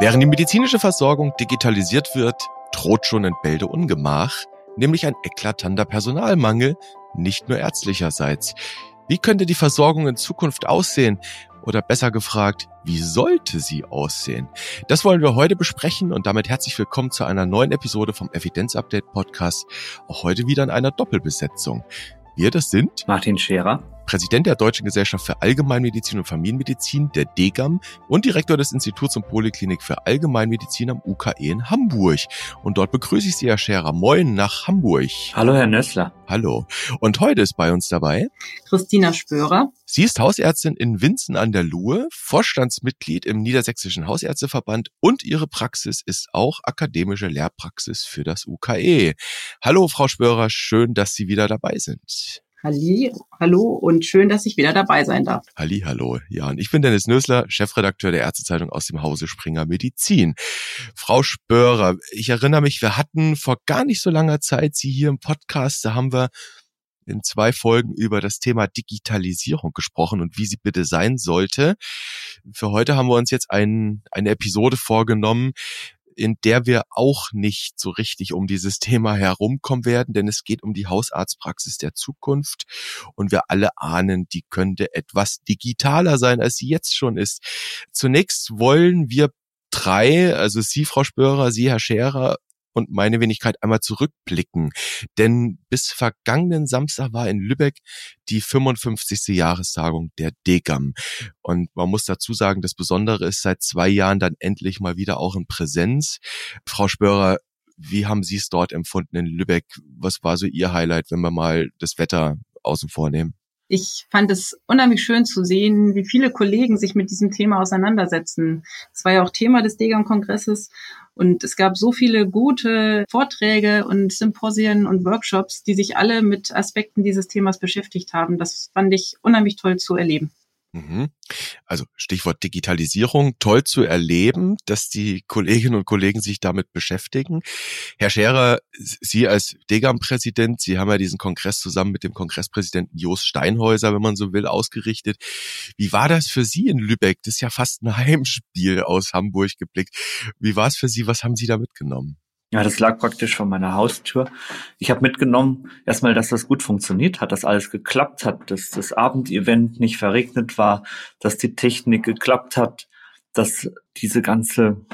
Während die medizinische Versorgung digitalisiert wird, droht schon ein Bälde Ungemach, nämlich ein eklatanter Personalmangel, nicht nur ärztlicherseits. Wie könnte die Versorgung in Zukunft aussehen? Oder besser gefragt, wie sollte sie aussehen? Das wollen wir heute besprechen und damit herzlich willkommen zu einer neuen Episode vom Evidenz Update Podcast. Auch heute wieder in einer Doppelbesetzung. Wir, das sind Martin Scherer Präsident der Deutschen Gesellschaft für Allgemeinmedizin und Familienmedizin, der DGAM, und Direktor des Instituts und Poliklinik für Allgemeinmedizin am UKE in Hamburg. Und dort begrüße ich Sie, Herr Scherer. Moin nach Hamburg. Hallo, Herr Nössler. Hallo. Und heute ist bei uns dabei Christina Spörer. Sie ist Hausärztin in Winzen an der Luhe, Vorstandsmitglied im Niedersächsischen Hausärzteverband und ihre Praxis ist auch akademische Lehrpraxis für das UKE. Hallo, Frau Spörer, schön, dass Sie wieder dabei sind. Halli, hallo und schön, dass ich wieder dabei sein darf. Halli, hallo. Ja, und ich bin Dennis Nösler, Chefredakteur der Ärztezeitung aus dem Hause Springer Medizin. Frau Spörer, ich erinnere mich, wir hatten vor gar nicht so langer Zeit Sie hier im Podcast, da haben wir in zwei Folgen über das Thema Digitalisierung gesprochen und wie sie bitte sein sollte. Für heute haben wir uns jetzt ein, eine Episode vorgenommen, in der wir auch nicht so richtig um dieses Thema herumkommen werden, denn es geht um die Hausarztpraxis der Zukunft und wir alle ahnen, die könnte etwas digitaler sein, als sie jetzt schon ist. Zunächst wollen wir drei, also Sie, Frau Spörer, Sie, Herr Scherer und meine Wenigkeit einmal zurückblicken. Denn bis vergangenen Samstag war in Lübeck die 55. Jahrestagung der DGAM. Und man muss dazu sagen, das Besondere ist seit zwei Jahren dann endlich mal wieder auch in Präsenz. Frau Spörer, wie haben Sie es dort empfunden in Lübeck? Was war so Ihr Highlight, wenn wir mal das Wetter außen vor nehmen? Ich fand es unheimlich schön zu sehen, wie viele Kollegen sich mit diesem Thema auseinandersetzen. Es war ja auch Thema des Degam-Kongresses und es gab so viele gute Vorträge und Symposien und Workshops, die sich alle mit Aspekten dieses Themas beschäftigt haben. Das fand ich unheimlich toll zu erleben. Mhm. Also Stichwort Digitalisierung, toll zu erleben, dass die Kolleginnen und Kollegen sich damit beschäftigen. Herr Scherer, Sie als Degam-Präsident, Sie haben ja diesen Kongress zusammen mit dem Kongresspräsidenten Jos Steinhäuser, wenn man so will, ausgerichtet. Wie war das für Sie in Lübeck? Das ist ja fast ein Heimspiel aus Hamburg geblickt. Wie war es für Sie? Was haben Sie da mitgenommen? Ja, das lag praktisch vor meiner Haustür. Ich habe mitgenommen, erstmal, dass das gut funktioniert hat, dass alles geklappt hat, dass das Abendevent nicht verregnet war, dass die Technik geklappt hat, dass diese ganze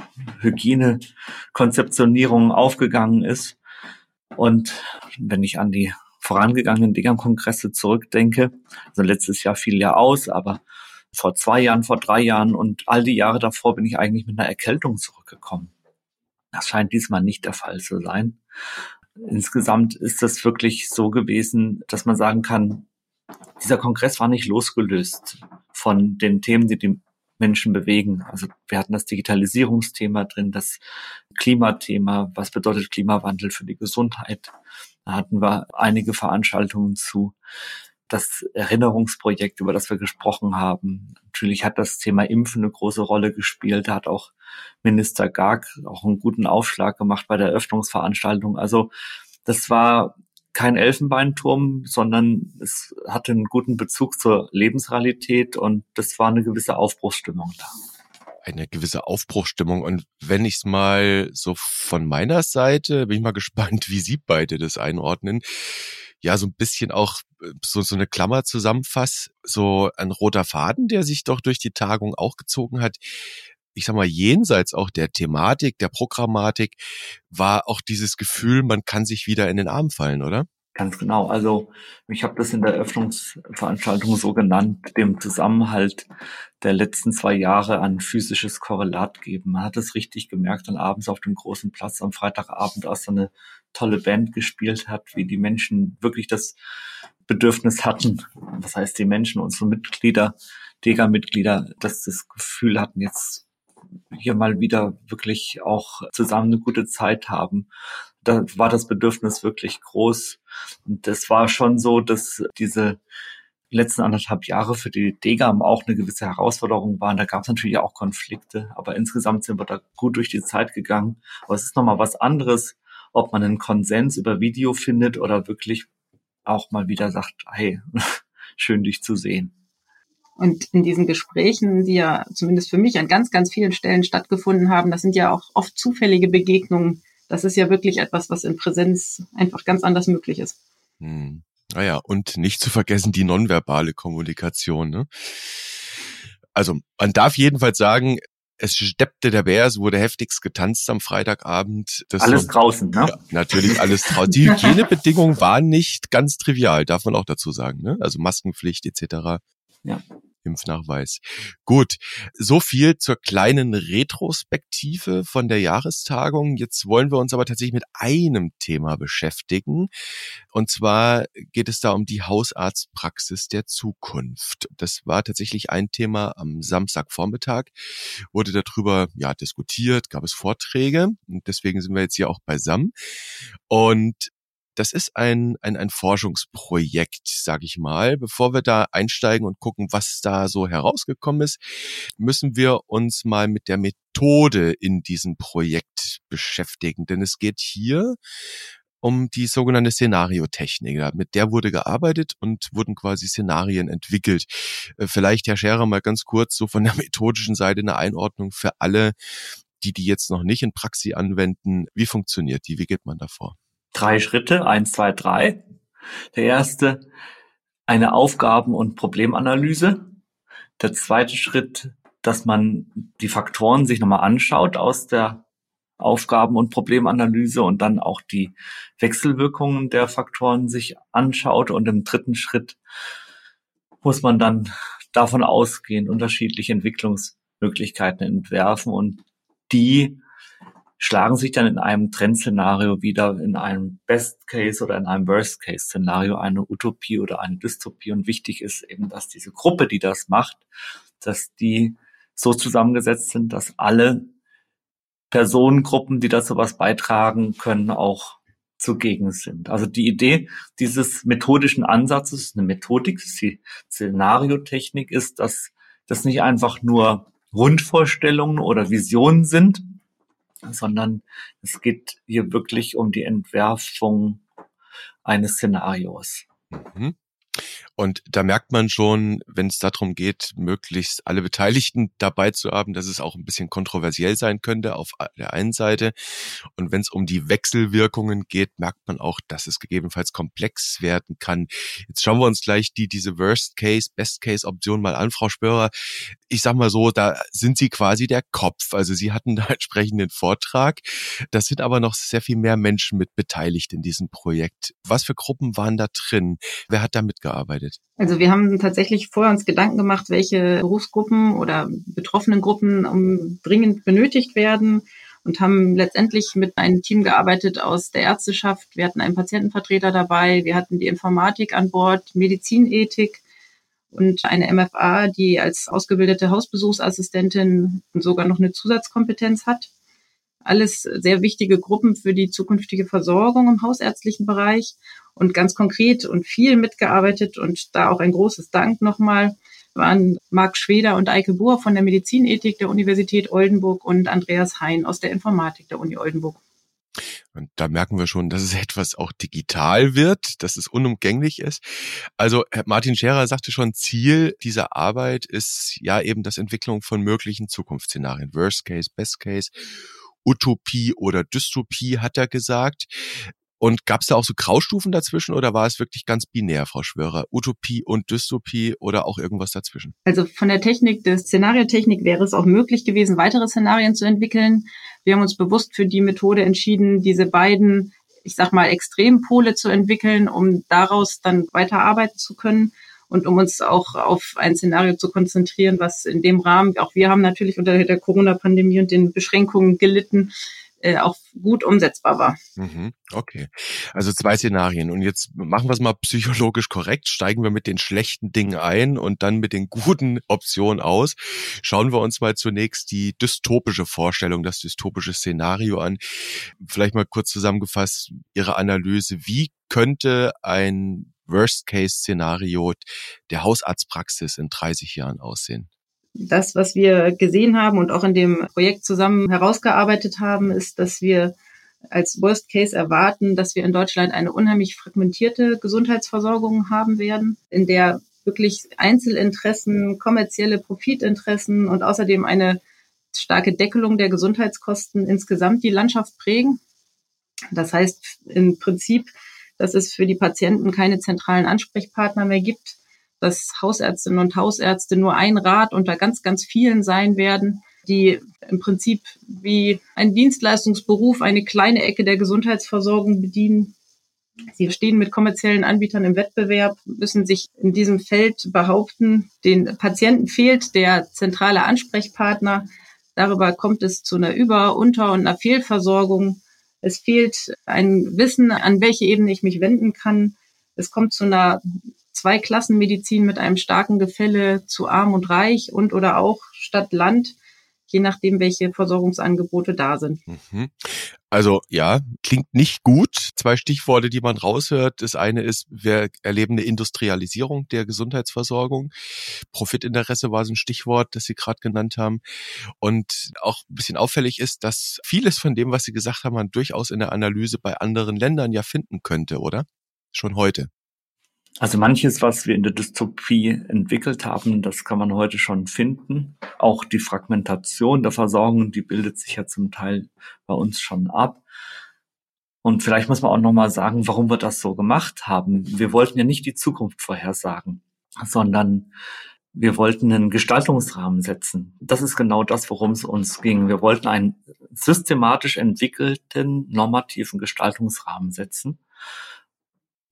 Hygienekonzeptionierung aufgegangen ist. Und wenn ich an die vorangegangenen Degam-Kongresse zurückdenke, also letztes Jahr fiel ja aus, aber vor zwei Jahren, vor drei Jahren und all die Jahre davor bin ich eigentlich mit einer Erkältung zurückgekommen. Das scheint diesmal nicht der Fall zu sein. Insgesamt ist das wirklich so gewesen, dass man sagen kann, dieser Kongress war nicht losgelöst von den Themen, die die Menschen bewegen. Also wir hatten das Digitalisierungsthema drin, das Klimathema, was bedeutet Klimawandel für die Gesundheit. Da hatten wir einige Veranstaltungen zu das Erinnerungsprojekt, über das wir gesprochen haben. Natürlich hat das Thema Impfen eine große Rolle gespielt. Da hat auch Minister Garg auch einen guten Aufschlag gemacht bei der Eröffnungsveranstaltung. Also das war kein Elfenbeinturm, sondern es hatte einen guten Bezug zur Lebensrealität und das war eine gewisse Aufbruchsstimmung da eine gewisse Aufbruchstimmung. Und wenn ich es mal so von meiner Seite, bin ich mal gespannt, wie Sie beide das einordnen ja so ein bisschen auch äh, so, so eine Klammer zusammenfasst, so ein roter Faden, der sich doch durch die Tagung auch gezogen hat. Ich sag mal, jenseits auch der Thematik, der Programmatik, war auch dieses Gefühl, man kann sich wieder in den Arm fallen, oder? Ganz genau. Also ich habe das in der Eröffnungsveranstaltung so genannt, dem Zusammenhalt der letzten zwei Jahre an physisches Korrelat geben. Man hat es richtig gemerkt, dann abends auf dem großen Platz am Freitagabend, als so eine tolle Band gespielt hat, wie die Menschen wirklich das Bedürfnis hatten, das heißt die Menschen, unsere Mitglieder, Dega-Mitglieder, dass das Gefühl hatten, jetzt hier mal wieder wirklich auch zusammen eine gute Zeit haben. Da war das Bedürfnis wirklich groß. Und das war schon so, dass diese letzten anderthalb Jahre für die Degam auch eine gewisse Herausforderung waren. Da gab es natürlich auch Konflikte, aber insgesamt sind wir da gut durch die Zeit gegangen. Aber es ist nochmal was anderes, ob man einen Konsens über Video findet oder wirklich auch mal wieder sagt, hey, schön dich zu sehen. Und in diesen Gesprächen, die ja zumindest für mich an ganz, ganz vielen Stellen stattgefunden haben, das sind ja auch oft zufällige Begegnungen. Das ist ja wirklich etwas, was in Präsenz einfach ganz anders möglich ist. Hm. Naja, und nicht zu vergessen die nonverbale Kommunikation. Ne? Also man darf jedenfalls sagen, es steppte der Bär, es wurde heftigst getanzt am Freitagabend. Das alles so, draußen, ne? Ja, natürlich alles draußen. Die Hygienebedingungen waren nicht ganz trivial, darf man auch dazu sagen. Ne? Also Maskenpflicht etc. Ja. Impfnachweis. Gut, so viel zur kleinen Retrospektive von der Jahrestagung. Jetzt wollen wir uns aber tatsächlich mit einem Thema beschäftigen. Und zwar geht es da um die Hausarztpraxis der Zukunft. Das war tatsächlich ein Thema am Samstagvormittag, wurde darüber ja diskutiert, gab es Vorträge und deswegen sind wir jetzt hier auch beisammen. Und das ist ein, ein, ein Forschungsprojekt, sage ich mal. Bevor wir da einsteigen und gucken, was da so herausgekommen ist, müssen wir uns mal mit der Methode in diesem Projekt beschäftigen. Denn es geht hier um die sogenannte Szenariotechnik. Mit der wurde gearbeitet und wurden quasi Szenarien entwickelt. Äh, vielleicht, Herr Scherer, mal ganz kurz so von der methodischen Seite eine Einordnung für alle, die die jetzt noch nicht in Praxis anwenden. Wie funktioniert die? Wie geht man davor? Drei Schritte, eins, zwei, drei. Der erste, eine Aufgaben- und Problemanalyse. Der zweite Schritt, dass man die Faktoren sich nochmal anschaut aus der Aufgaben- und Problemanalyse und dann auch die Wechselwirkungen der Faktoren sich anschaut. Und im dritten Schritt muss man dann davon ausgehen, unterschiedliche Entwicklungsmöglichkeiten entwerfen und die schlagen sich dann in einem Trendszenario wieder in einem Best Case oder in einem Worst Case Szenario eine Utopie oder eine Dystopie. Und wichtig ist eben, dass diese Gruppe, die das macht, dass die so zusammengesetzt sind, dass alle Personengruppen, die dazu was beitragen können, auch zugegen sind. Also die Idee dieses methodischen Ansatzes, eine Methodik, die Szenariotechnik ist, dass das nicht einfach nur Wunschvorstellungen oder Visionen sind, sondern es geht hier wirklich um die Entwerfung eines Szenarios. Mhm. Und da merkt man schon, wenn es darum geht, möglichst alle Beteiligten dabei zu haben, dass es auch ein bisschen kontroversiell sein könnte auf der einen Seite. Und wenn es um die Wechselwirkungen geht, merkt man auch, dass es gegebenenfalls komplex werden kann. Jetzt schauen wir uns gleich die, diese Worst Case, Best Case Option mal an, Frau Spörer. Ich sag mal so, da sind Sie quasi der Kopf. Also Sie hatten da entsprechend den Vortrag. Das sind aber noch sehr viel mehr Menschen mit beteiligt in diesem Projekt. Was für Gruppen waren da drin? Wer hat da mitgearbeitet? Gearbeitet? Also wir haben tatsächlich vorher uns Gedanken gemacht, welche Berufsgruppen oder betroffenen Gruppen dringend benötigt werden und haben letztendlich mit einem Team gearbeitet aus der Ärzteschaft. Wir hatten einen Patientenvertreter dabei, wir hatten die Informatik an Bord, Medizinethik und eine MFA, die als ausgebildete Hausbesuchsassistentin sogar noch eine Zusatzkompetenz hat. Alles sehr wichtige Gruppen für die zukünftige Versorgung im hausärztlichen Bereich und ganz konkret und viel mitgearbeitet und da auch ein großes Dank nochmal waren Marc Schweder und Eike Buhr von der Medizinethik der Universität Oldenburg und Andreas Hein aus der Informatik der Uni Oldenburg. Und da merken wir schon, dass es etwas auch digital wird, dass es unumgänglich ist. Also Martin Scherer sagte schon, Ziel dieser Arbeit ist ja eben das Entwicklung von möglichen Zukunftsszenarien. Worst Case, Best Case. Utopie oder Dystopie, hat er gesagt. Und gab es da auch so Graustufen dazwischen oder war es wirklich ganz binär, Frau Schwörer? Utopie und Dystopie oder auch irgendwas dazwischen? Also von der Technik, der Szenariotechnik wäre es auch möglich gewesen, weitere Szenarien zu entwickeln. Wir haben uns bewusst für die Methode entschieden, diese beiden, ich sag mal, Extrempole zu entwickeln, um daraus dann weiter arbeiten zu können und um uns auch auf ein Szenario zu konzentrieren, was in dem Rahmen, auch wir haben natürlich unter der Corona-Pandemie und den Beschränkungen gelitten, äh, auch gut umsetzbar war. Mhm, okay, also zwei Szenarien. Und jetzt machen wir es mal psychologisch korrekt, steigen wir mit den schlechten Dingen ein und dann mit den guten Optionen aus. Schauen wir uns mal zunächst die dystopische Vorstellung, das dystopische Szenario an. Vielleicht mal kurz zusammengefasst Ihre Analyse. Wie könnte ein Worst-Case-Szenario der Hausarztpraxis in 30 Jahren aussehen? Das, was wir gesehen haben und auch in dem Projekt zusammen herausgearbeitet haben, ist, dass wir als Worst Case erwarten, dass wir in Deutschland eine unheimlich fragmentierte Gesundheitsversorgung haben werden, in der wirklich Einzelinteressen, kommerzielle Profitinteressen und außerdem eine starke Deckelung der Gesundheitskosten insgesamt die Landschaft prägen. Das heißt im Prinzip, dass es für die Patienten keine zentralen Ansprechpartner mehr gibt, dass Hausärztinnen und Hausärzte nur ein Rat unter ganz, ganz vielen sein werden, die im Prinzip wie ein Dienstleistungsberuf eine kleine Ecke der Gesundheitsversorgung bedienen. Sie stehen mit kommerziellen Anbietern im Wettbewerb, müssen sich in diesem Feld behaupten. Den Patienten fehlt der zentrale Ansprechpartner. Darüber kommt es zu einer Über-, Unter- und einer Fehlversorgung. Es fehlt ein Wissen, an welche Ebene ich mich wenden kann. Es kommt zu einer Zweiklassenmedizin mit einem starken Gefälle zu arm und reich und oder auch Stadt Land je nachdem, welche Versorgungsangebote da sind. Mhm. Also ja, klingt nicht gut. Zwei Stichworte, die man raushört. Das eine ist, wir erleben eine Industrialisierung der Gesundheitsversorgung. Profitinteresse war so ein Stichwort, das Sie gerade genannt haben. Und auch ein bisschen auffällig ist, dass vieles von dem, was Sie gesagt haben, man durchaus in der Analyse bei anderen Ländern ja finden könnte, oder? Schon heute. Also manches, was wir in der Dystopie entwickelt haben, das kann man heute schon finden. Auch die Fragmentation der Versorgung, die bildet sich ja zum Teil bei uns schon ab. Und vielleicht muss man auch nochmal sagen, warum wir das so gemacht haben. Wir wollten ja nicht die Zukunft vorhersagen, sondern wir wollten einen Gestaltungsrahmen setzen. Das ist genau das, worum es uns ging. Wir wollten einen systematisch entwickelten normativen Gestaltungsrahmen setzen,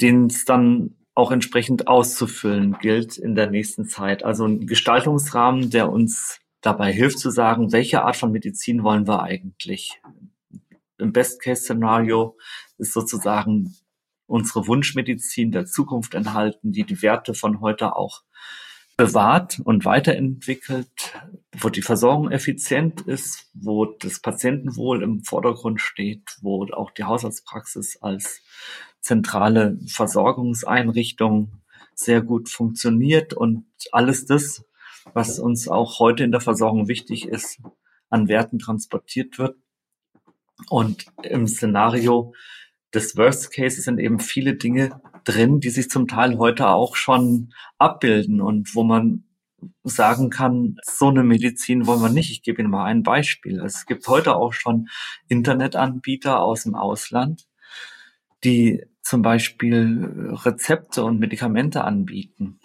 den es dann auch entsprechend auszufüllen gilt in der nächsten Zeit. Also ein Gestaltungsrahmen, der uns dabei hilft zu sagen, welche Art von Medizin wollen wir eigentlich. Im Best-Case-Szenario ist sozusagen unsere Wunschmedizin der Zukunft enthalten, die die Werte von heute auch bewahrt und weiterentwickelt, wo die Versorgung effizient ist, wo das Patientenwohl im Vordergrund steht, wo auch die Haushaltspraxis als zentrale Versorgungseinrichtung sehr gut funktioniert und alles das, was uns auch heute in der Versorgung wichtig ist, an Werten transportiert wird. Und im Szenario des Worst Cases sind eben viele Dinge drin, die sich zum Teil heute auch schon abbilden und wo man sagen kann, so eine Medizin wollen wir nicht. Ich gebe Ihnen mal ein Beispiel. Es gibt heute auch schon Internetanbieter aus dem Ausland, die zum Beispiel Rezepte und Medikamente anbieten,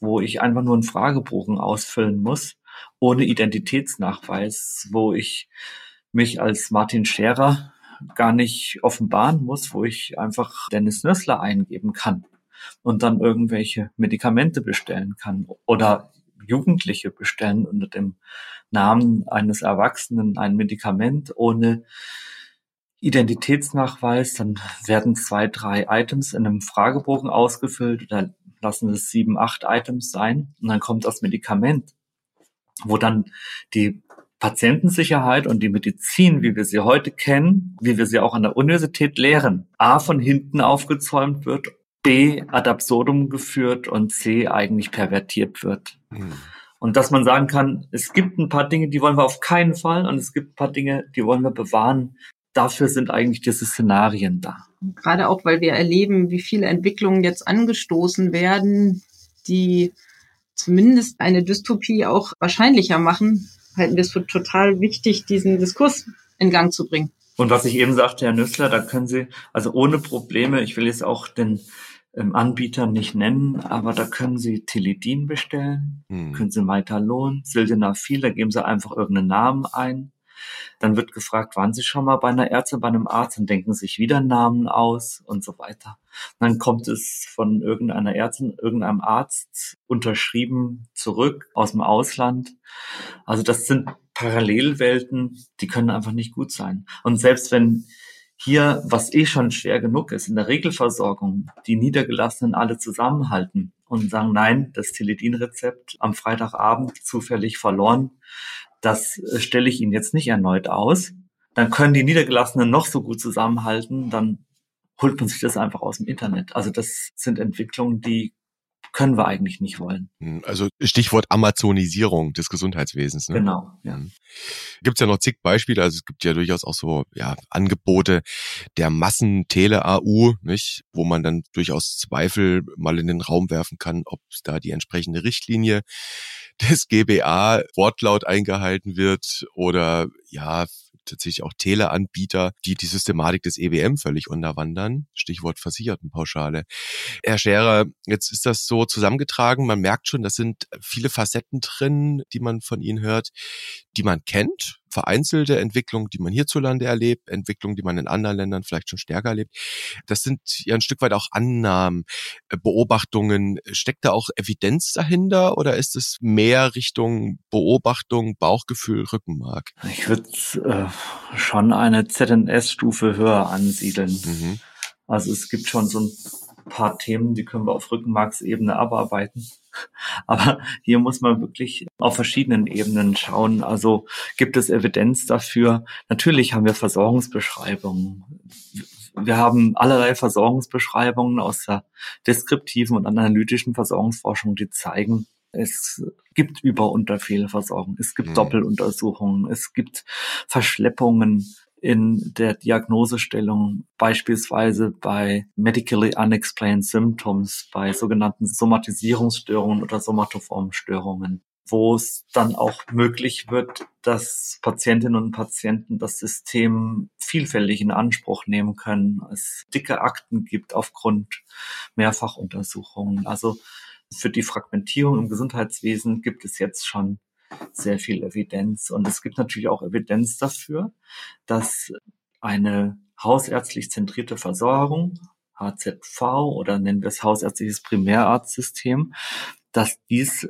wo ich einfach nur einen Fragebogen ausfüllen muss, ohne Identitätsnachweis, wo ich mich als Martin Scherer gar nicht offenbaren muss, wo ich einfach Dennis Nössler eingeben kann und dann irgendwelche Medikamente bestellen kann oder Jugendliche bestellen unter dem Namen eines Erwachsenen ein Medikament ohne Identitätsnachweis, dann werden zwei, drei Items in einem Fragebogen ausgefüllt oder lassen es sieben, acht Items sein und dann kommt das Medikament, wo dann die Patientensicherheit und die Medizin, wie wir sie heute kennen, wie wir sie auch an der Universität lehren, A von hinten aufgezäumt wird, B ad absurdum geführt und C eigentlich pervertiert wird. Mhm. Und dass man sagen kann, es gibt ein paar Dinge, die wollen wir auf keinen Fall und es gibt ein paar Dinge, die wollen wir bewahren, dafür sind eigentlich diese Szenarien da. Gerade auch, weil wir erleben, wie viele Entwicklungen jetzt angestoßen werden, die zumindest eine Dystopie auch wahrscheinlicher machen, halten wir es für total wichtig, diesen Diskurs in Gang zu bringen. Und was ich eben sagte, Herr Nüssler, da können Sie, also ohne Probleme, ich will jetzt auch den ähm, Anbieter nicht nennen, aber da können Sie Tilidin bestellen, hm. können Sie Maitalon, Sildenafil, da geben Sie einfach irgendeinen Namen ein dann wird gefragt, waren Sie schon mal bei einer Ärztin, bei einem Arzt und denken sich wieder Namen aus und so weiter. dann kommt es von irgendeiner Ärztin, irgendeinem Arzt unterschrieben zurück aus dem Ausland. Also das sind Parallelwelten, die können einfach nicht gut sein. Und selbst wenn hier, was eh schon schwer genug ist, in der Regelversorgung, die Niedergelassenen alle zusammenhalten und sagen, nein, das Teledin-Rezept am Freitagabend zufällig verloren, das äh, stelle ich Ihnen jetzt nicht erneut aus. Dann können die Niedergelassenen noch so gut zusammenhalten, dann holt man sich das einfach aus dem Internet. Also das sind Entwicklungen, die können wir eigentlich nicht wollen. Hm, also Stichwort Amazonisierung des Gesundheitswesens. Ne? Genau, ja. Hm. Gibt es ja noch zig Beispiele, also es gibt ja durchaus auch so ja, Angebote der Massentele-AU, nicht, wo man dann durchaus Zweifel mal in den Raum werfen kann, ob da die entsprechende Richtlinie des GBA Wortlaut eingehalten wird oder ja, tatsächlich auch Teleanbieter, die die Systematik des EWM völlig unterwandern. Stichwort Versichertenpauschale. Herr Scherer, jetzt ist das so zusammengetragen. Man merkt schon, das sind viele Facetten drin, die man von Ihnen hört, die man kennt, vereinzelte Entwicklungen, die man hierzulande erlebt, Entwicklungen, die man in anderen Ländern vielleicht schon stärker erlebt. Das sind ja ein Stück weit auch Annahmen, äh, Beobachtungen. Steckt da auch Evidenz dahinter oder ist es mehr Richtung Beobachtung, Bauchgefühl, Rückenmark? Ich würde äh, schon eine ZNS-Stufe höher ansiedeln. Mhm. Also es gibt schon so ein paar Themen, die können wir auf Rückenmarksebene abarbeiten. Aber hier muss man wirklich auf verschiedenen Ebenen schauen. Also gibt es Evidenz dafür? Natürlich haben wir Versorgungsbeschreibungen. Wir haben allerlei Versorgungsbeschreibungen aus der deskriptiven und analytischen Versorgungsforschung, die zeigen, es gibt Über- und Unterfehlversorgung, es gibt mhm. Doppeluntersuchungen, es gibt Verschleppungen in der Diagnosestellung, beispielsweise bei medically unexplained symptoms, bei sogenannten Somatisierungsstörungen oder somatoformen Störungen, wo es dann auch möglich wird, dass Patientinnen und Patienten das System vielfältig in Anspruch nehmen können, es dicke Akten gibt aufgrund Mehrfachuntersuchungen. Also für die Fragmentierung im Gesundheitswesen gibt es jetzt schon sehr viel Evidenz. Und es gibt natürlich auch Evidenz dafür, dass eine hausärztlich zentrierte Versorgung, HZV oder nennen wir es hausärztliches Primärarztsystem, dass dies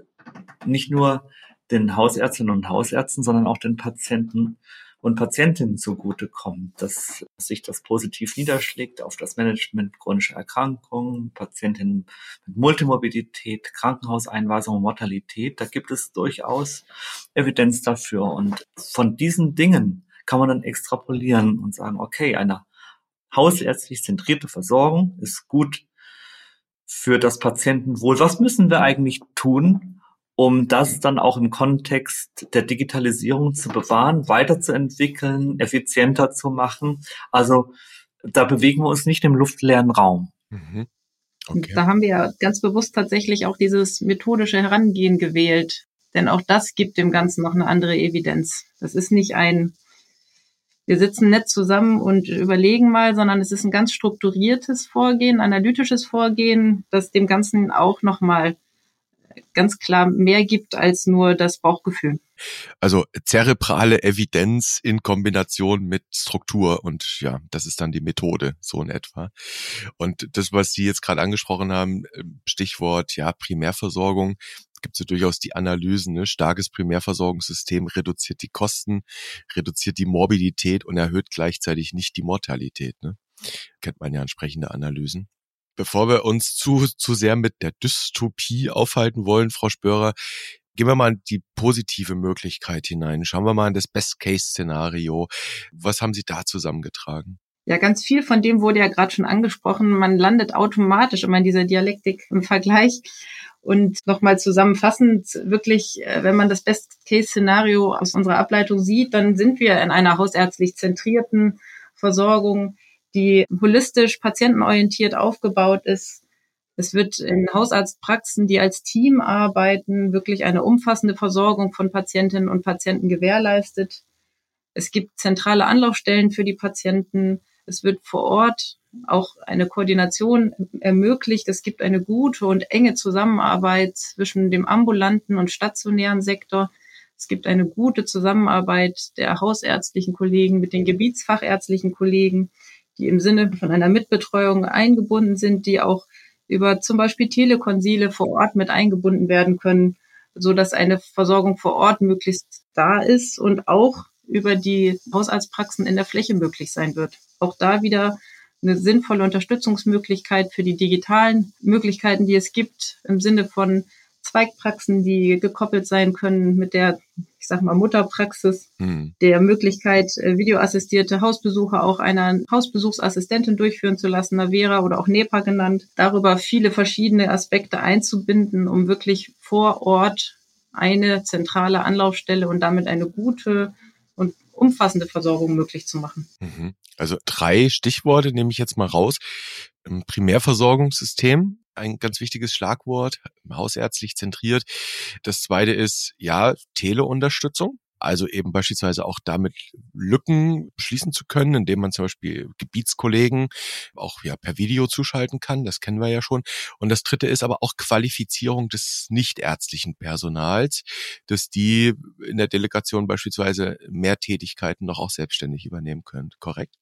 nicht nur den Hausärztinnen und Hausärzten, sondern auch den Patienten und Patientinnen zugutekommt, dass sich das positiv niederschlägt auf das Management chronischer Erkrankungen, Patientinnen mit Multimorbidität, Krankenhauseinweisung, Mortalität. Da gibt es durchaus Evidenz dafür. Und von diesen Dingen kann man dann extrapolieren und sagen, okay, eine hausärztlich zentrierte Versorgung ist gut für das Patientenwohl. Was müssen wir eigentlich tun, um das dann auch im Kontext der Digitalisierung zu bewahren, weiterzuentwickeln, effizienter zu machen. Also da bewegen wir uns nicht im luftleeren Raum. Mhm. Okay. Da haben wir ja ganz bewusst tatsächlich auch dieses methodische Herangehen gewählt. Denn auch das gibt dem Ganzen noch eine andere Evidenz. Das ist nicht ein, wir sitzen nett zusammen und überlegen mal, sondern es ist ein ganz strukturiertes Vorgehen, analytisches Vorgehen, das dem Ganzen auch nochmal ganz klar mehr gibt als nur das Bauchgefühl. Also zerebrale Evidenz in Kombination mit Struktur und ja, das ist dann die Methode, so in etwa. Und das, was Sie jetzt gerade angesprochen haben, Stichwort ja Primärversorgung, gibt es ja durchaus die Analysen, ne? starkes Primärversorgungssystem reduziert die Kosten, reduziert die Morbidität und erhöht gleichzeitig nicht die Mortalität. Ne? Kennt man ja entsprechende Analysen. Bevor wir uns zu, zu sehr mit der Dystopie aufhalten wollen, Frau Spörer, gehen wir mal in die positive Möglichkeit hinein. Schauen wir mal in das Best-Case-Szenario. Was haben Sie da zusammengetragen? Ja, ganz viel von dem wurde ja gerade schon angesprochen. Man landet automatisch immer in dieser Dialektik im Vergleich. Und nochmal zusammenfassend, wirklich, äh, wenn man das Best-Case-Szenario aus unserer Ableitung sieht, dann sind wir in einer hausärztlich zentrierten Versorgung, die holistisch, patientenorientiert aufgebaut ist. Es wird in Hausarztpraxen, die als Team arbeiten, wirklich eine umfassende Versorgung von Patientinnen und Patienten gewährleistet. Es gibt zentrale Anlaufstellen für die Patienten. Es wird vor Ort auch eine Koordination ermöglicht. Es gibt eine gute und enge Zusammenarbeit zwischen dem ambulanten und stationären Sektor. Es gibt eine gute Zusammenarbeit der hausärztlichen Kollegen mit den gebietsfachärztlichen Kollegen die im Sinne von einer Mitbetreuung eingebunden sind, die auch über zum Beispiel Telekonsile vor Ort mit eingebunden werden können, so dass eine Versorgung vor Ort möglichst da ist und auch über die Hausarztpraxen in der Fläche möglich sein wird. Auch da wieder eine sinnvolle Unterstützungsmöglichkeit für die digitalen Möglichkeiten, die es gibt, im Sinne von Zweigpraxen, die gekoppelt sein können mit der, ich sag mal, Mutterpraxis, hm. der Möglichkeit, äh, videoassistierte Hausbesuche auch einer Hausbesuchsassistentin durchführen zu lassen, Navera oder auch NEPA genannt, darüber viele verschiedene Aspekte einzubinden, um wirklich vor Ort eine zentrale Anlaufstelle und damit eine gute und umfassende Versorgung möglich zu machen. Mhm. Also drei Stichworte nehme ich jetzt mal raus. Primärversorgungssystem, ein ganz wichtiges Schlagwort, hausärztlich zentriert. Das zweite ist, ja, Teleunterstützung. Also eben beispielsweise auch damit Lücken schließen zu können, indem man zum Beispiel Gebietskollegen auch ja per Video zuschalten kann. Das kennen wir ja schon. Und das dritte ist aber auch Qualifizierung des nichtärztlichen Personals, dass die in der Delegation beispielsweise mehr Tätigkeiten noch auch selbstständig übernehmen können. Korrekt?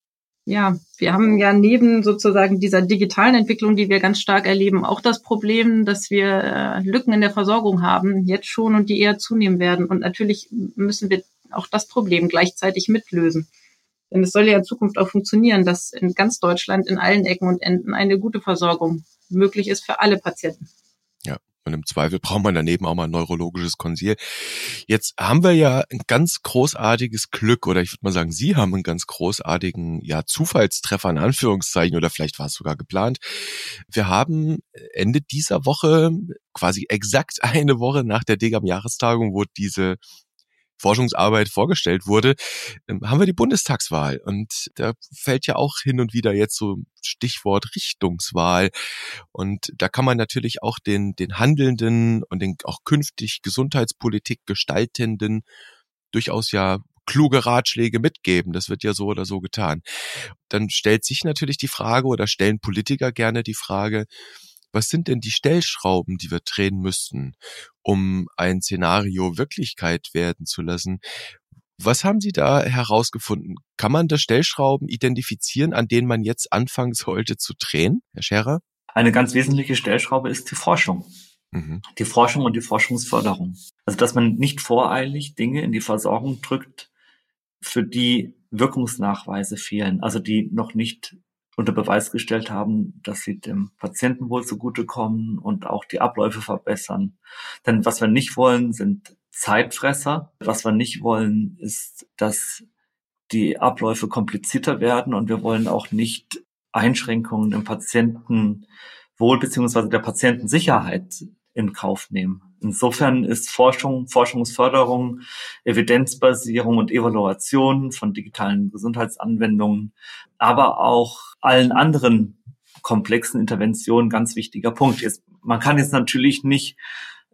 Ja, wir haben ja neben sozusagen dieser digitalen Entwicklung, die wir ganz stark erleben, auch das Problem, dass wir äh, Lücken in der Versorgung haben, jetzt schon und die eher zunehmen werden. Und natürlich müssen wir auch das Problem gleichzeitig mitlösen. Denn es soll ja in Zukunft auch funktionieren, dass in ganz Deutschland in allen Ecken und Enden eine gute Versorgung möglich ist für alle Patienten. Und im Zweifel braucht man daneben auch mal ein neurologisches Konsil. Jetzt haben wir ja ein ganz großartiges Glück, oder ich würde mal sagen, Sie haben einen ganz großartigen, ja, Zufallstreffer in Anführungszeichen, oder vielleicht war es sogar geplant. Wir haben Ende dieser Woche, quasi exakt eine Woche nach der DGAM-Jahrestagung, wo diese Forschungsarbeit vorgestellt wurde, ähm, haben wir die Bundestagswahl. Und da fällt ja auch hin und wieder jetzt so Stichwort Richtungswahl. Und da kann man natürlich auch den, den Handelnden und den auch künftig Gesundheitspolitik gestaltenden durchaus ja kluge Ratschläge mitgeben. Das wird ja so oder so getan. Dann stellt sich natürlich die Frage oder stellen Politiker gerne die Frage, was sind denn die Stellschrauben, die wir drehen müssten, um ein Szenario Wirklichkeit werden zu lassen? Was haben Sie da herausgefunden? Kann man da Stellschrauben identifizieren, an denen man jetzt anfangen sollte zu drehen, Herr Scherer? Eine ganz wesentliche Stellschraube ist die Forschung. Mhm. Die Forschung und die Forschungsförderung. Also, dass man nicht voreilig Dinge in die Versorgung drückt, für die Wirkungsnachweise fehlen, also die noch nicht unter Beweis gestellt haben, dass sie dem Patientenwohl zugutekommen und auch die Abläufe verbessern. Denn was wir nicht wollen, sind Zeitfresser. Was wir nicht wollen, ist, dass die Abläufe komplizierter werden und wir wollen auch nicht Einschränkungen im Patientenwohl beziehungsweise der Patientensicherheit in Kauf nehmen. Insofern ist Forschung, Forschungsförderung, Evidenzbasierung und Evaluation von digitalen Gesundheitsanwendungen, aber auch allen anderen komplexen Interventionen ganz wichtiger Punkt. Jetzt, man kann jetzt natürlich nicht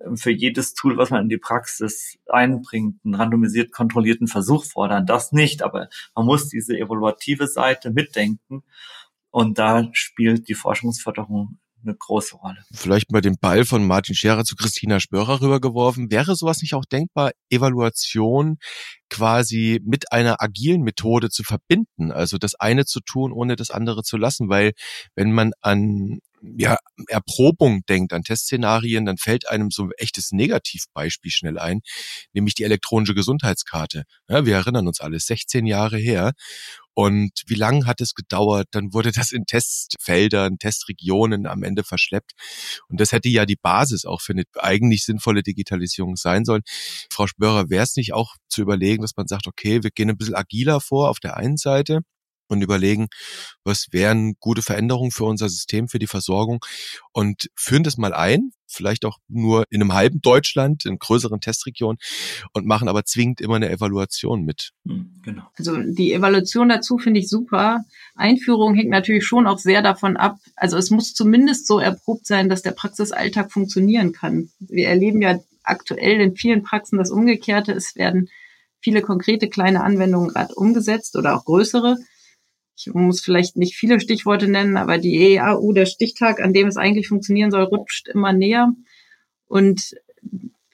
ähm, für jedes Tool, was man in die Praxis einbringt, einen randomisiert kontrollierten Versuch fordern. Das nicht, aber man muss diese evaluative Seite mitdenken. Und da spielt die Forschungsförderung eine große Rolle. Vielleicht mal den Ball von Martin Scherer zu Christina Spörer rübergeworfen. Wäre sowas nicht auch denkbar, Evaluation quasi mit einer agilen Methode zu verbinden? Also das eine zu tun, ohne das andere zu lassen, weil wenn man an ja, Erprobung denkt, an Testszenarien, dann fällt einem so ein echtes Negativbeispiel schnell ein, nämlich die elektronische Gesundheitskarte. Ja, wir erinnern uns alles, 16 Jahre her. Und wie lange hat es gedauert? Dann wurde das in Testfeldern, Testregionen am Ende verschleppt. Und das hätte ja die Basis auch für eine eigentlich sinnvolle Digitalisierung sein sollen. Frau Spörer, wäre es nicht auch zu überlegen, dass man sagt, okay, wir gehen ein bisschen agiler vor auf der einen Seite und überlegen, was wären gute Veränderungen für unser System, für die Versorgung und führen das mal ein, vielleicht auch nur in einem halben Deutschland, in größeren Testregionen und machen aber zwingend immer eine Evaluation mit. Hm, genau. Also die Evaluation dazu finde ich super. Einführung hängt natürlich schon auch sehr davon ab. Also es muss zumindest so erprobt sein, dass der Praxisalltag funktionieren kann. Wir erleben ja aktuell in vielen Praxen das Umgekehrte. Es werden viele konkrete kleine Anwendungen gerade umgesetzt oder auch größere ich muss vielleicht nicht viele Stichworte nennen, aber die EAU, der Stichtag, an dem es eigentlich funktionieren soll, rutscht immer näher. Und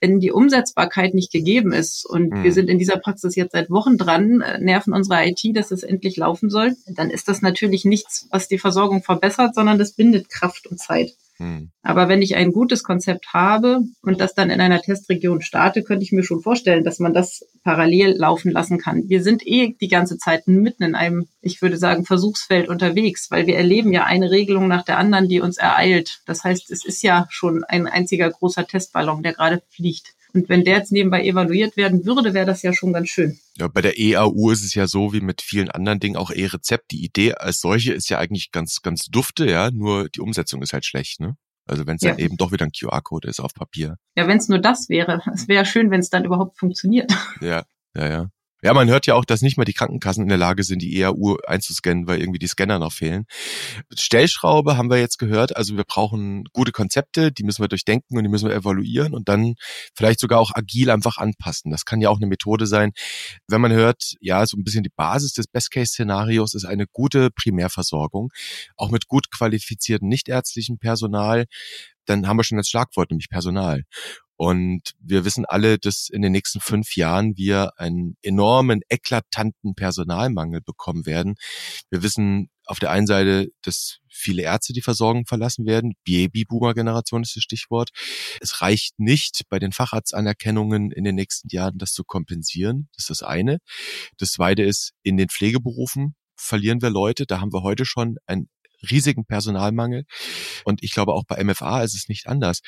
wenn die Umsetzbarkeit nicht gegeben ist und mhm. wir sind in dieser Praxis jetzt seit Wochen dran, äh, nerven unsere IT, dass es endlich laufen soll, dann ist das natürlich nichts, was die Versorgung verbessert, sondern das bindet Kraft und Zeit. Hm. Aber wenn ich ein gutes Konzept habe und das dann in einer Testregion starte, könnte ich mir schon vorstellen, dass man das parallel laufen lassen kann. Wir sind eh die ganze Zeit mitten in einem, ich würde sagen, Versuchsfeld unterwegs, weil wir erleben ja eine Regelung nach der anderen, die uns ereilt. Das heißt, es ist ja schon ein einziger großer Testballon, der gerade fliegt. Und wenn der jetzt nebenbei evaluiert werden würde, wäre das ja schon ganz schön. Ja, bei der EAU ist es ja so wie mit vielen anderen Dingen auch E-Rezept. Die Idee als solche ist ja eigentlich ganz, ganz dufte, ja, nur die Umsetzung ist halt schlecht, ne? Also wenn es ja. dann eben doch wieder ein QR-Code ist auf Papier. Ja, wenn es nur das wäre. Es wäre schön, wenn es dann überhaupt funktioniert. Ja, ja, ja. Ja, man hört ja auch, dass nicht mal die Krankenkassen in der Lage sind, die EAU einzuscannen, weil irgendwie die Scanner noch fehlen. Stellschraube haben wir jetzt gehört. Also wir brauchen gute Konzepte, die müssen wir durchdenken und die müssen wir evaluieren und dann vielleicht sogar auch agil einfach anpassen. Das kann ja auch eine Methode sein. Wenn man hört, ja, so ein bisschen die Basis des Best-Case-Szenarios ist eine gute Primärversorgung, auch mit gut qualifizierten nichtärztlichen Personal dann haben wir schon das Schlagwort, nämlich Personal. Und wir wissen alle, dass in den nächsten fünf Jahren wir einen enormen, eklatanten Personalmangel bekommen werden. Wir wissen auf der einen Seite, dass viele Ärzte die Versorgung verlassen werden. Babyboomer-Generation ist das Stichwort. Es reicht nicht, bei den Facharztanerkennungen in den nächsten Jahren das zu kompensieren. Das ist das eine. Das zweite ist, in den Pflegeberufen verlieren wir Leute. Da haben wir heute schon ein riesigen Personalmangel. Und ich glaube, auch bei MFA ist es nicht anders.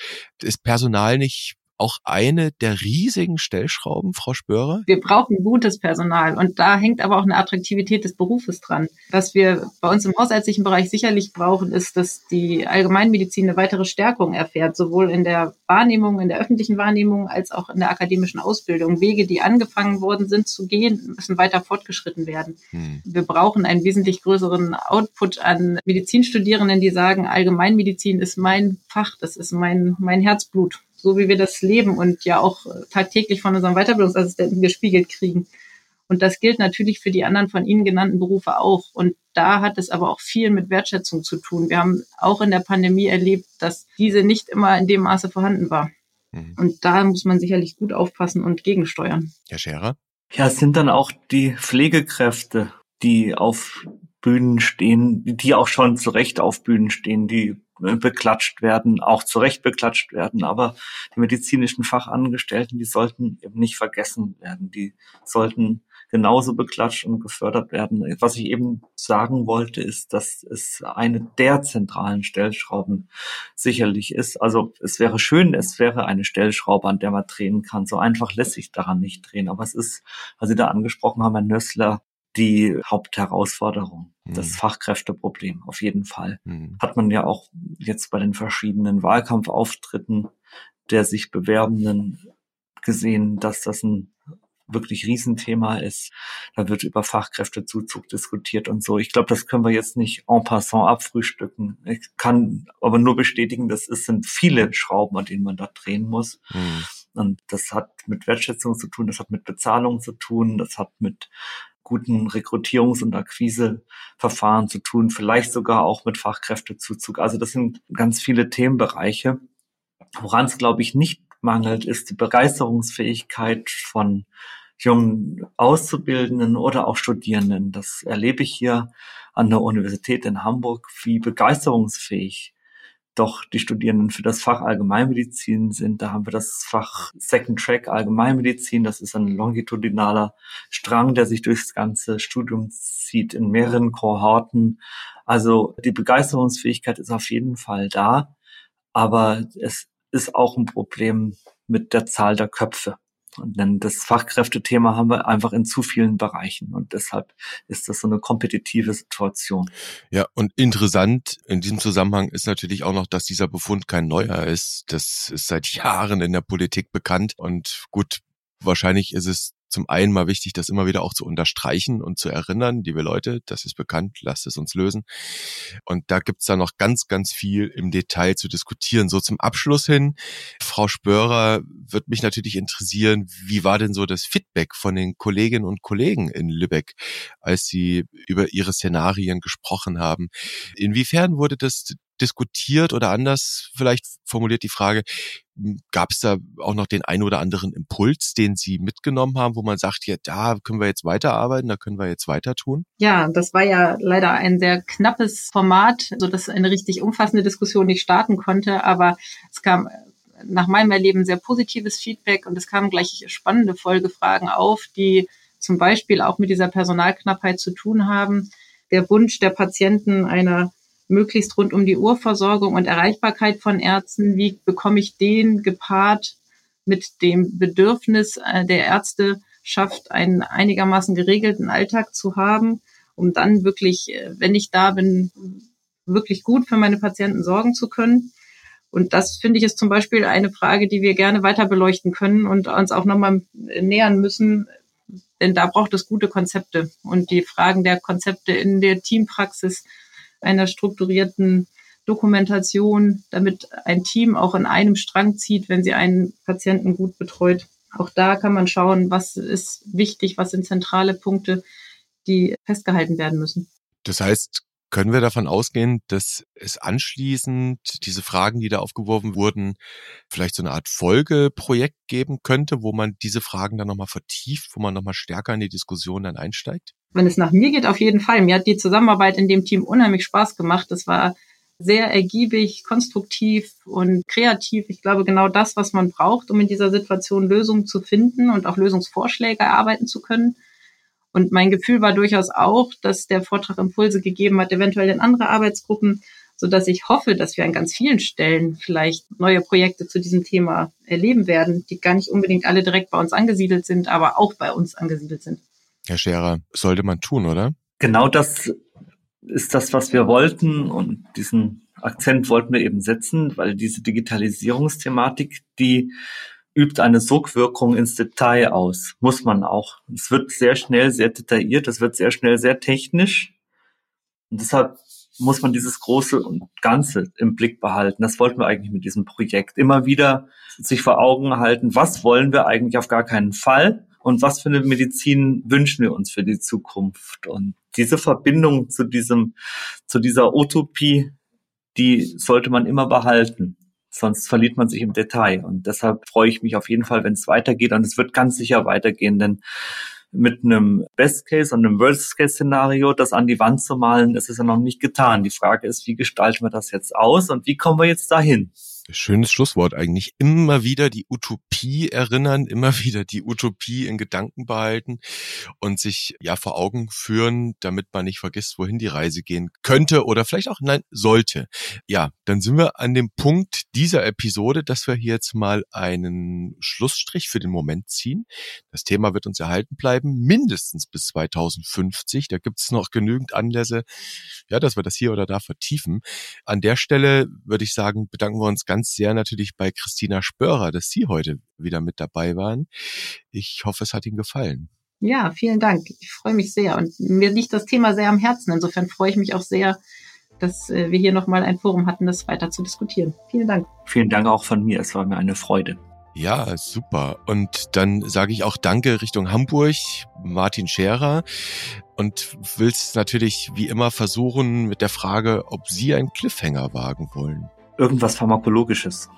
Ist Personal nicht auch eine der riesigen Stellschrauben, Frau Spörer? Wir brauchen gutes Personal und da hängt aber auch eine Attraktivität des Berufes dran. Was wir bei uns im hausärztlichen Bereich sicherlich brauchen, ist, dass die Allgemeinmedizin eine weitere Stärkung erfährt, sowohl in der Wahrnehmung, in der öffentlichen Wahrnehmung als auch in der akademischen Ausbildung. Wege, die angefangen worden sind zu gehen, müssen weiter fortgeschritten werden. Hm. Wir brauchen einen wesentlich größeren Output an Medizinstudierenden, die sagen, Allgemeinmedizin ist mein Fach, das ist mein, mein Herzblut so wie wir das leben und ja auch tagtäglich von unseren Weiterbildungsassistenten gespiegelt kriegen. Und das gilt natürlich für die anderen von Ihnen genannten Berufe auch. Und da hat es aber auch viel mit Wertschätzung zu tun. Wir haben auch in der Pandemie erlebt, dass diese nicht immer in dem Maße vorhanden war. Mhm. Und da muss man sicherlich gut aufpassen und gegensteuern. Herr Scherer? Ja, es sind dann auch die Pflegekräfte, die auf Bühnen stehen, die auch schon zu Recht auf Bühnen stehen, die äh, beklatscht werden, auch zu Recht beklatscht werden. Aber die medizinischen Fachangestellten, die sollten eben nicht vergessen werden. Die sollten genauso beklatscht und gefördert werden. Was ich eben sagen wollte, ist, dass es eine der zentralen Stellschrauben sicherlich ist. Also es wäre schön, es wäre eine Stellschraube, an der man drehen kann. So einfach lässt sich daran nicht drehen. Aber es ist, was Sie da angesprochen haben, Herr Nössler, die Hauptherausforderung, mhm. das Fachkräfteproblem auf jeden Fall. Mhm. Hat man ja auch jetzt bei den verschiedenen Wahlkampfauftritten der sich Bewerbenden gesehen, dass das ein wirklich Riesenthema ist. Da wird über Fachkräftezuzug diskutiert und so. Ich glaube, das können wir jetzt nicht en passant abfrühstücken. Ich kann aber nur bestätigen, dass es sind viele Schrauben, an denen man da drehen muss. Mhm. Und das hat mit Wertschätzung zu tun, das hat mit Bezahlung zu tun, das hat mit guten Rekrutierungs- und Akquiseverfahren zu tun, vielleicht sogar auch mit Fachkräftezuzug. Also das sind ganz viele Themenbereiche. Woran es, glaube ich, nicht mangelt, ist die Begeisterungsfähigkeit von jungen Auszubildenden oder auch Studierenden. Das erlebe ich hier an der Universität in Hamburg, wie begeisterungsfähig doch die Studierenden für das Fach Allgemeinmedizin sind. Da haben wir das Fach Second Track Allgemeinmedizin. Das ist ein longitudinaler Strang, der sich durchs ganze Studium zieht in mehreren Kohorten. Also die Begeisterungsfähigkeit ist auf jeden Fall da, aber es ist auch ein Problem mit der Zahl der Köpfe. Und dann das Fachkräftethema haben wir einfach in zu vielen Bereichen. Und deshalb ist das so eine kompetitive Situation. Ja, und interessant in diesem Zusammenhang ist natürlich auch noch, dass dieser Befund kein neuer ist. Das ist seit Jahren in der Politik bekannt. Und gut, wahrscheinlich ist es zum einen mal wichtig, das immer wieder auch zu unterstreichen und zu erinnern, liebe Leute, das ist bekannt, lasst es uns lösen. Und da gibt's da noch ganz, ganz viel im Detail zu diskutieren. So zum Abschluss hin, Frau Spörer, wird mich natürlich interessieren, wie war denn so das Feedback von den Kolleginnen und Kollegen in Lübeck, als sie über ihre Szenarien gesprochen haben? Inwiefern wurde das diskutiert oder anders vielleicht formuliert die Frage, gab es da auch noch den ein oder anderen Impuls, den Sie mitgenommen haben, wo man sagt, ja, da können wir jetzt weiterarbeiten, da können wir jetzt weiter tun? Ja, das war ja leider ein sehr knappes Format, so dass eine richtig umfassende Diskussion nicht starten konnte, aber es kam nach meinem Erleben sehr positives Feedback und es kamen gleich spannende Folgefragen auf, die zum Beispiel auch mit dieser Personalknappheit zu tun haben. Der Wunsch der Patienten einer möglichst rund um die Uhr Versorgung und Erreichbarkeit von Ärzten. Wie bekomme ich den gepaart mit dem Bedürfnis äh, der Ärzte schafft, einen einigermaßen geregelten Alltag zu haben, um dann wirklich, äh, wenn ich da bin, wirklich gut für meine Patienten sorgen zu können. Und das finde ich ist zum Beispiel eine Frage, die wir gerne weiter beleuchten können und uns auch nochmal nähern müssen, denn da braucht es gute Konzepte. Und die Fragen der Konzepte in der Teampraxis, einer strukturierten Dokumentation, damit ein Team auch in einem Strang zieht, wenn sie einen Patienten gut betreut. Auch da kann man schauen, was ist wichtig, was sind zentrale Punkte, die festgehalten werden müssen. Das heißt, können wir davon ausgehen, dass es anschließend diese Fragen, die da aufgeworfen wurden, vielleicht so eine Art Folgeprojekt geben könnte, wo man diese Fragen dann nochmal vertieft, wo man nochmal stärker in die Diskussion dann einsteigt? Wenn es nach mir geht, auf jeden Fall. Mir hat die Zusammenarbeit in dem Team unheimlich Spaß gemacht. Das war sehr ergiebig, konstruktiv und kreativ. Ich glaube, genau das, was man braucht, um in dieser Situation Lösungen zu finden und auch Lösungsvorschläge erarbeiten zu können. Und mein Gefühl war durchaus auch, dass der Vortrag Impulse gegeben hat, eventuell in andere Arbeitsgruppen, so dass ich hoffe, dass wir an ganz vielen Stellen vielleicht neue Projekte zu diesem Thema erleben werden, die gar nicht unbedingt alle direkt bei uns angesiedelt sind, aber auch bei uns angesiedelt sind. Herr Scherer, sollte man tun, oder? Genau das ist das, was wir wollten und diesen Akzent wollten wir eben setzen, weil diese Digitalisierungsthematik, die übt eine Sogwirkung ins Detail aus. Muss man auch. Es wird sehr schnell sehr detailliert, es wird sehr schnell sehr technisch. Und deshalb muss man dieses Große und Ganze im Blick behalten. Das wollten wir eigentlich mit diesem Projekt. Immer wieder sich vor Augen halten, was wollen wir eigentlich auf gar keinen Fall und was für eine Medizin wünschen wir uns für die Zukunft. Und diese Verbindung zu diesem, zu dieser Utopie, die sollte man immer behalten sonst verliert man sich im Detail. Und deshalb freue ich mich auf jeden Fall, wenn es weitergeht. Und es wird ganz sicher weitergehen, denn mit einem Best Case und einem Worst Case Szenario das an die Wand zu malen, ist ja noch nicht getan. Die Frage ist, wie gestalten wir das jetzt aus und wie kommen wir jetzt dahin? Schönes Schlusswort eigentlich. Immer wieder die Utopie erinnern, immer wieder die Utopie in Gedanken behalten und sich ja vor Augen führen, damit man nicht vergisst, wohin die Reise gehen könnte oder vielleicht auch nein sollte. Ja, dann sind wir an dem Punkt dieser Episode, dass wir hier jetzt mal einen Schlussstrich für den Moment ziehen. Das Thema wird uns erhalten bleiben, mindestens bis 2050. Da gibt es noch genügend Anlässe, ja, dass wir das hier oder da vertiefen. An der Stelle würde ich sagen, bedanken wir uns ganz sehr natürlich bei Christina Spörer, dass Sie heute wieder mit dabei waren. Ich hoffe, es hat Ihnen gefallen. Ja, vielen Dank. Ich freue mich sehr und mir liegt das Thema sehr am Herzen. Insofern freue ich mich auch sehr, dass äh, wir hier nochmal ein Forum hatten, das weiter zu diskutieren. Vielen Dank. Vielen Dank auch von mir. Es war mir eine Freude. Ja, super. Und dann sage ich auch Danke Richtung Hamburg, Martin Scherer. Und willst natürlich wie immer versuchen mit der Frage, ob Sie einen Cliffhanger wagen wollen irgendwas Pharmakologisches.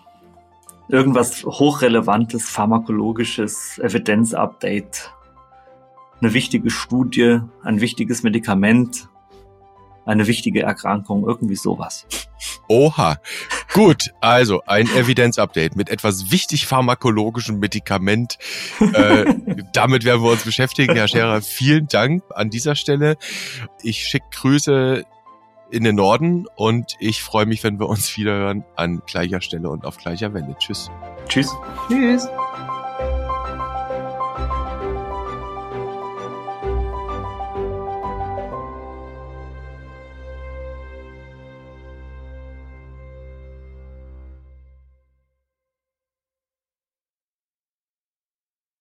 Irgendwas hochrelevantes, pharmakologisches, Evidenzupdate. Eine wichtige Studie, ein wichtiges Medikament, eine wichtige Erkrankung, irgendwie sowas. Oha. Gut, also ein Evidenzupdate mit etwas wichtig pharmakologischem Medikament. Äh, damit werden wir uns beschäftigen. Herr Scherer, vielen Dank an dieser Stelle. Ich schicke Grüße in den Norden und ich freue mich, wenn wir uns wieder hören an gleicher Stelle und auf gleicher Welle. Tschüss. Tschüss. Tschüss.